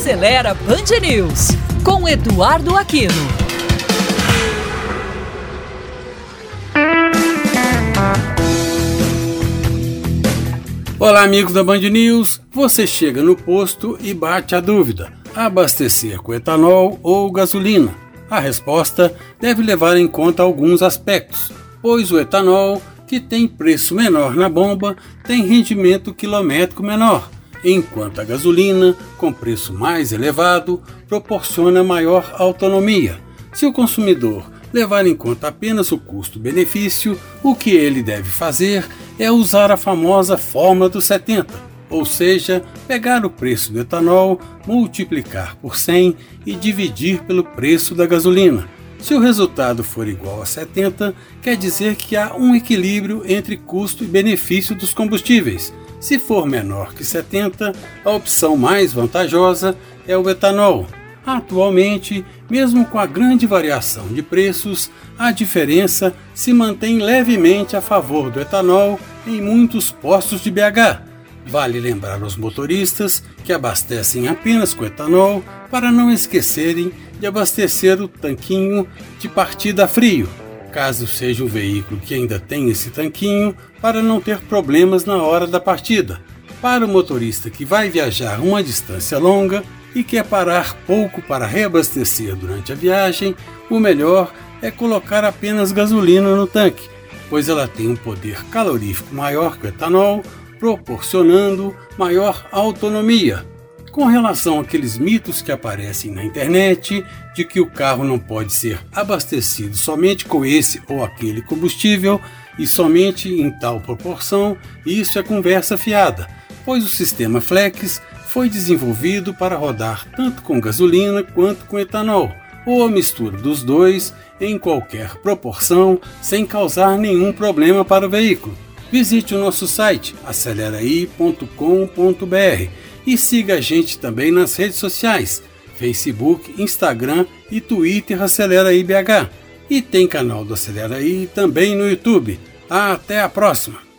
Acelera Band News com Eduardo Aquino. Olá, amigos da Band News. Você chega no posto e bate a dúvida: abastecer com etanol ou gasolina? A resposta deve levar em conta alguns aspectos, pois o etanol, que tem preço menor na bomba, tem rendimento quilométrico menor enquanto a gasolina, com preço mais elevado, proporciona maior autonomia. Se o consumidor levar em conta apenas o custo-benefício, o que ele deve fazer é usar a famosa fórmula dos 70, ou seja, pegar o preço do etanol, multiplicar por 100 e dividir pelo preço da gasolina. Se o resultado for igual a 70, quer dizer que há um equilíbrio entre custo e benefício dos combustíveis. Se for menor que 70, a opção mais vantajosa é o etanol. Atualmente, mesmo com a grande variação de preços, a diferença se mantém levemente a favor do etanol em muitos postos de BH. Vale lembrar aos motoristas que abastecem apenas com etanol para não esquecerem de abastecer o tanquinho de partida frio caso seja o veículo que ainda tem esse tanquinho, para não ter problemas na hora da partida. Para o motorista que vai viajar uma distância longa e quer parar pouco para reabastecer durante a viagem, o melhor é colocar apenas gasolina no tanque, pois ela tem um poder calorífico maior que o etanol, proporcionando maior autonomia com relação àqueles mitos que aparecem na internet de que o carro não pode ser abastecido somente com esse ou aquele combustível e somente em tal proporção, isso é conversa fiada, pois o sistema Flex foi desenvolvido para rodar tanto com gasolina quanto com etanol, ou a mistura dos dois em qualquer proporção sem causar nenhum problema para o veículo. Visite o nosso site aceleraí.com.br e siga a gente também nas redes sociais, Facebook, Instagram e Twitter Acelera IBH. E tem canal do Acelera I também no YouTube. Até a próxima!